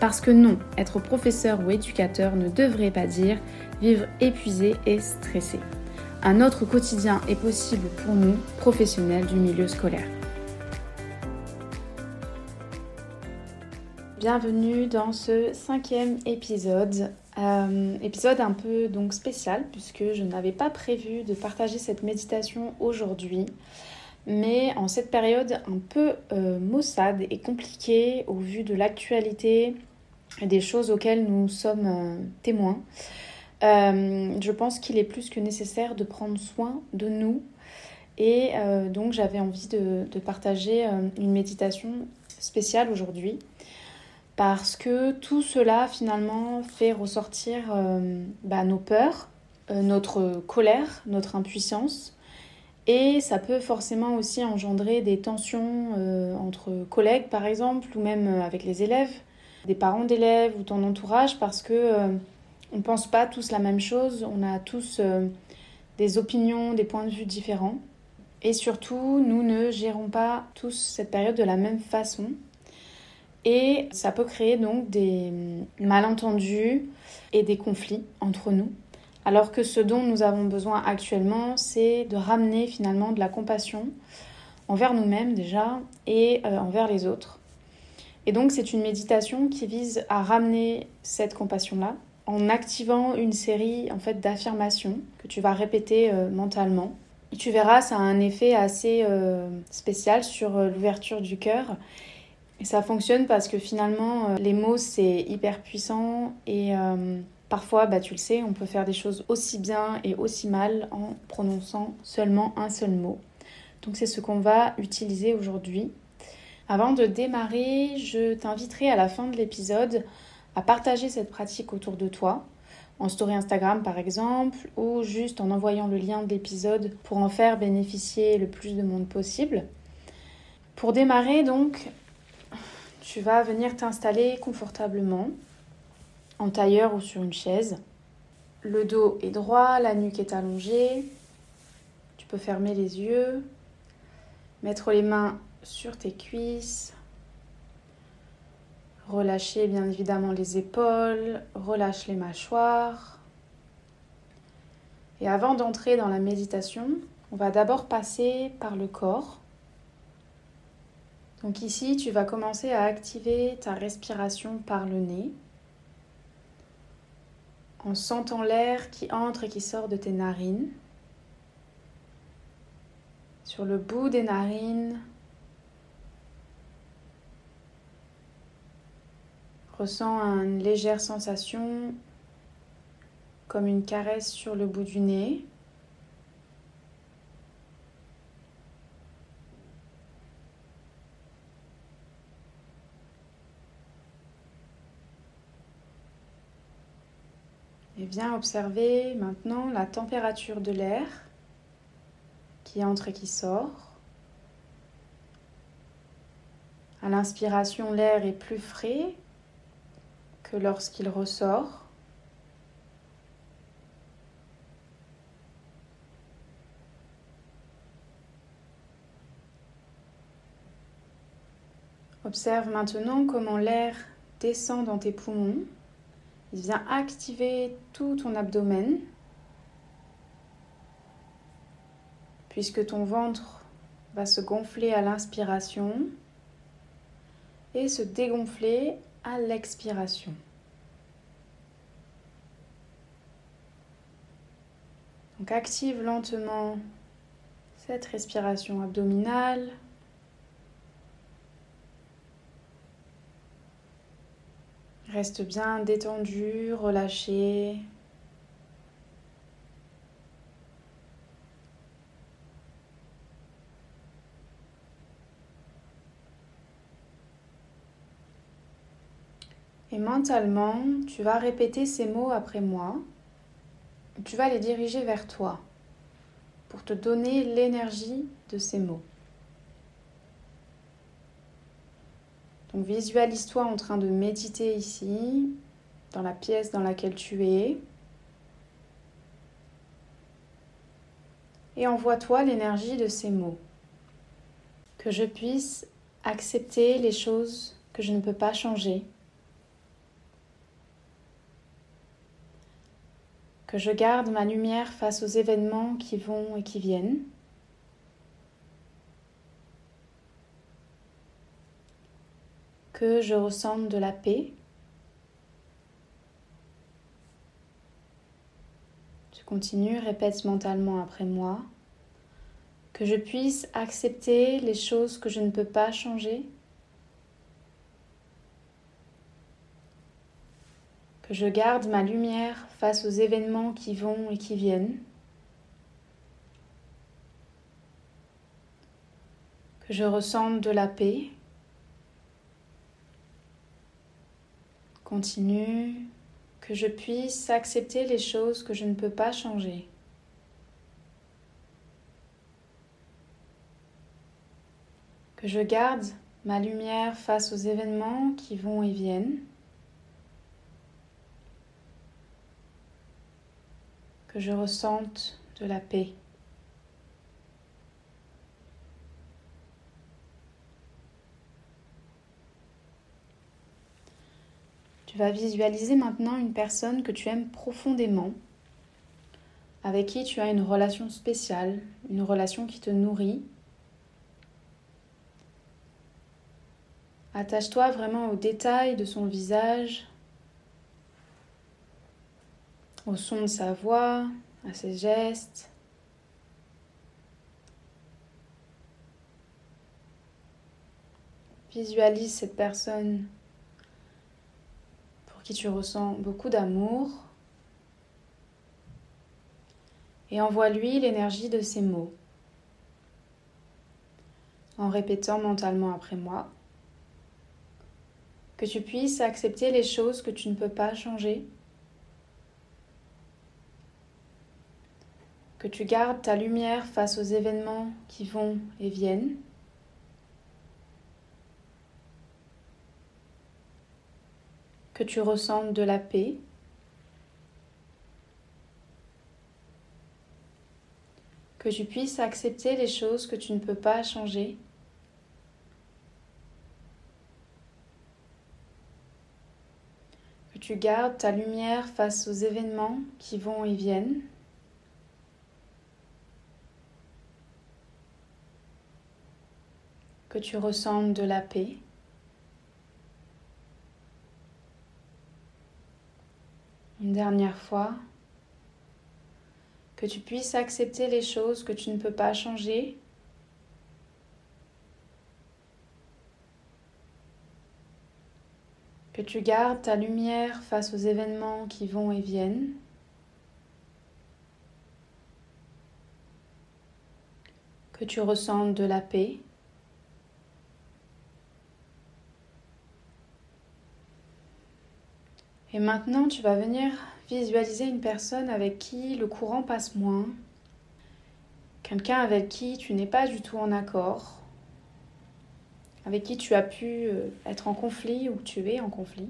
Parce que non, être professeur ou éducateur ne devrait pas dire vivre épuisé et stressé. Un autre quotidien est possible pour nous, professionnels du milieu scolaire. Bienvenue dans ce cinquième épisode. Euh, épisode un peu donc spécial puisque je n'avais pas prévu de partager cette méditation aujourd'hui. Mais en cette période un peu euh, maussade et compliquée au vu de l'actualité des choses auxquelles nous sommes euh, témoins, je pense qu'il est plus que nécessaire de prendre soin de nous. Et donc j'avais envie de, partager une méditation spéciale aujourd'hui parce que tout cela finalement fait ressortir euh, bah, nos peurs, euh, notre colère, notre impuissance. Et ça peut forcément aussi engendrer des tensions euh, entre collègues par exemple, ou même avec les élèves, des parents d'élèves ou ton entourage, parce que on ne pense pas tous la même chose, on a tous des opinions, des points de vue différents. Et surtout, nous ne gérons pas tous cette période de la même façon. Et ça peut créer donc des malentendus et des conflits entre nous. Alors que ce dont nous avons besoin actuellement, c'est de ramener finalement de la compassion envers nous-mêmes déjà et euh, envers les autres. Et donc c'est une méditation qui vise à ramener cette compassion-là en activant une série en fait d'affirmations que tu vas répéter euh, mentalement. Et tu verras, ça a un effet assez euh, spécial sur l'ouverture du cœur et ça fonctionne parce que finalement, les mots, c'est hyper puissant et parfois, bah, tu le sais, on peut faire des choses aussi bien et aussi mal en prononçant seulement un seul mot. Donc c'est ce qu'on va utiliser aujourd'hui. Avant de démarrer, je t'inviterai à la fin de l'épisode à partager cette pratique autour de toi, en story Instagram par exemple, ou juste en envoyant le lien de l'épisode pour en faire bénéficier le plus de monde possible. Pour démarrer donc, tu vas venir t'installer confortablement en tailleur ou sur une chaise. Le dos est droit, la nuque est allongée. Tu peux fermer les yeux, mettre les mains sur tes cuisses, relâcher bien évidemment les épaules, relâche les mâchoires. Et avant d'entrer dans la méditation, on va d'abord passer par le corps donc ici, tu vas commencer à activer ta respiration par le nez en sentant l'air qui entre et qui sort de tes narines. Sur le bout des narines, ressens une légère sensation comme une caresse sur le bout du nez. Et viens observer maintenant la température de l'air qui entre et qui sort. À l'inspiration, l'air est plus frais que lorsqu'il ressort. Observe maintenant comment l'air descend dans tes poumons il vient activer tout ton abdomen, puisque ton ventre va se gonfler à l'inspiration et se dégonfler à l'expiration. Donc active lentement cette respiration abdominale. Reste bien détendu, relâché. Et mentalement, tu vas répéter ces mots après moi. tu vas les diriger vers toi pour te donner l'énergie de ces mots. Donc visualise-toi en train de méditer ici, dans la pièce dans laquelle tu es. Et envoie-toi l'énergie de ces mots. Que je puisse accepter les choses que je ne peux pas changer. Que je garde ma lumière face aux événements qui vont et qui viennent. Que je ressente de la paix. Tu continues, répète mentalement après moi. Que je puisse accepter les choses que je ne peux pas changer. que je garde ma lumière face aux événements qui vont et qui viennent, que je ressente de la paix. Continue, que je puisse accepter les choses que je ne peux pas changer. Que je garde ma lumière face aux événements qui vont et viennent. que je ressente de la paix. Tu vas visualiser maintenant une personne que tu aimes profondément, avec qui tu as une relation spéciale, une relation qui te nourrit. Attache-toi vraiment aux détails de son visage, au son de sa voix, à ses gestes. Visualise cette personne qui tu ressens beaucoup d'amour. Et envoie-lui l'énergie de ces mots. En répétant mentalement après moi. Que tu puisses accepter les choses que tu ne peux pas changer. Que tu gardes ta lumière face aux événements qui vont et viennent. Que tu ressentes de la paix. Que tu puisses accepter les choses que tu ne peux pas changer. Que tu gardes ta lumière face aux événements qui vont et viennent. que tu ressentes de la paix. Une dernière fois, que tu puisses accepter les choses que tu ne peux pas changer. Que tu gardes ta lumière face aux événements qui vont et viennent. Que tu ressentes de la paix. Et maintenant, tu vas venir visualiser une personne avec qui le courant passe moins, quelqu'un avec qui tu n'es pas du tout en accord, avec qui tu as pu euh, être en conflit ou tu es en conflit,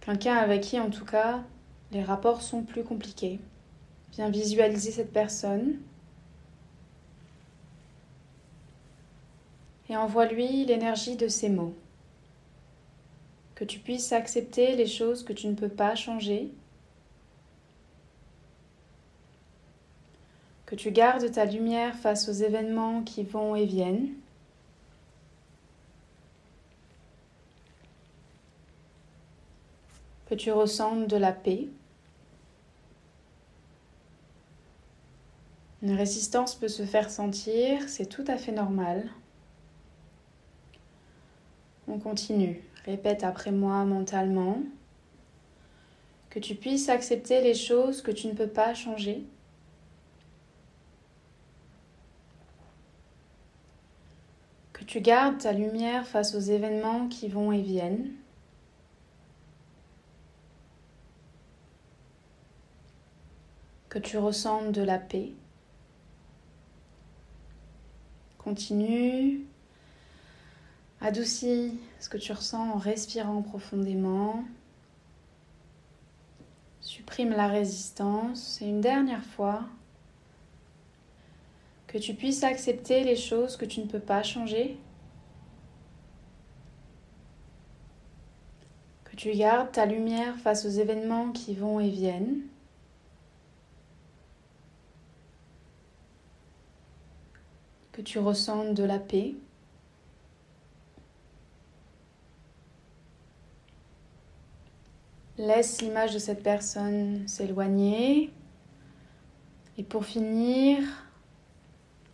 quelqu'un avec qui en tout cas les rapports sont plus compliqués. Viens visualiser cette personne. Et envoie-lui l'énergie de ces mots que tu puisses accepter les choses que tu ne peux pas changer, que tu gardes ta lumière face aux événements qui vont et viennent. que tu ressentes de la paix. Une résistance peut se faire sentir, c'est tout à fait normal. On continue. Répète après moi mentalement que tu puisses accepter les choses que tu ne peux pas changer. Que tu gardes ta lumière face aux événements qui vont et viennent. que tu ressentes de la paix. Continue. Adoucis ce que tu ressens en respirant profondément. Supprime la résistance. Et une dernière fois, que tu puisses accepter les choses que tu ne peux pas changer. Que tu gardes ta lumière face aux événements qui vont et viennent. Que tu ressentes de la paix. Laisse l'image de cette personne s'éloigner. Et pour finir,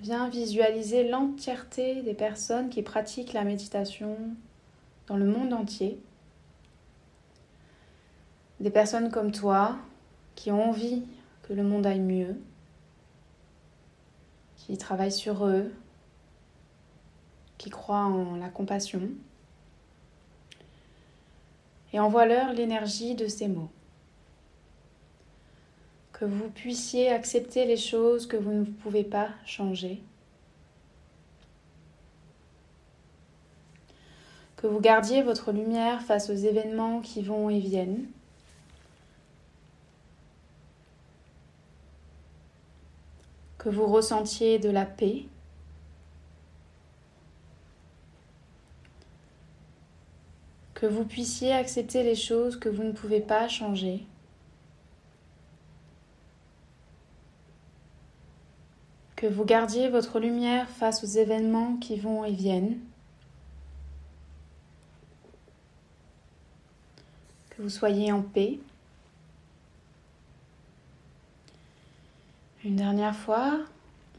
viens visualiser l'entièreté des personnes qui pratiquent la méditation dans le monde entier. Des personnes comme toi qui ont envie que le monde aille mieux, qui travaillent sur eux, qui croient en la compassion et envoie-leur l'énergie de ces mots. Que vous puissiez accepter les choses que vous ne pouvez pas changer. Que vous gardiez votre lumière face aux événements qui vont et viennent. Que vous ressentiez de la paix que vous puissiez accepter les choses que vous ne pouvez pas changer. Que vous gardiez votre lumière face aux événements qui vont et viennent. Que vous soyez en paix. Une dernière fois,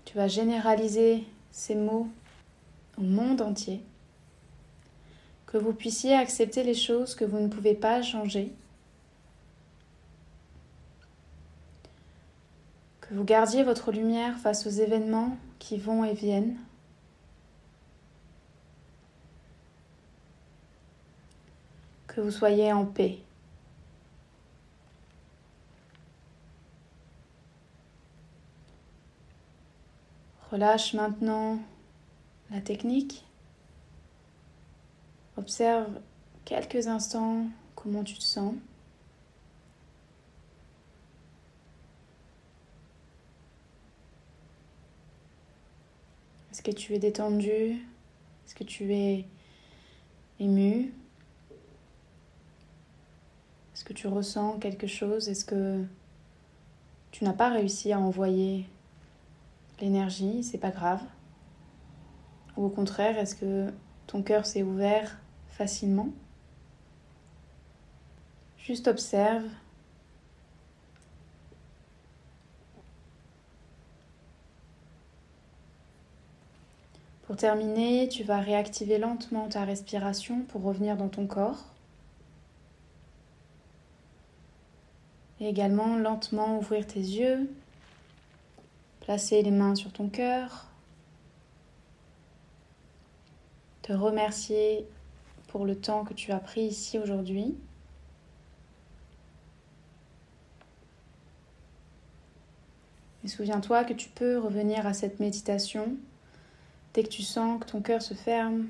tu vas généraliser ces mots au monde entier que vous puissiez accepter les choses que vous ne pouvez pas changer, que vous gardiez votre lumière face aux événements qui vont et viennent, que vous soyez en paix. Relâche maintenant la technique. Observe quelques instants comment tu te sens. Est-ce que tu es détendu? Est-ce que tu es ému? Est-ce que tu ressens quelque chose? Est-ce que tu n'as pas réussi à envoyer l'énergie? C'est pas grave. Ou au contraire, est-ce que ton cœur s'est ouvert facilement. Juste observe. Pour terminer, tu vas réactiver lentement ta respiration pour revenir dans ton corps. Et également lentement ouvrir tes yeux, placer les mains sur ton cœur, te remercier pour le temps que tu as pris ici aujourd'hui. Et souviens-toi que tu peux revenir à cette méditation dès que tu sens que ton cœur se ferme.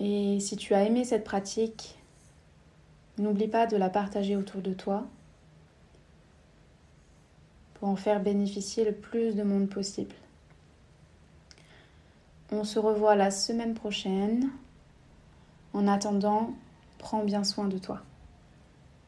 Et si tu as aimé cette pratique, n'oublie pas de la partager autour de toi pour en faire bénéficier le plus de monde possible. On se revoit la semaine prochaine. En attendant, prends bien soin de toi.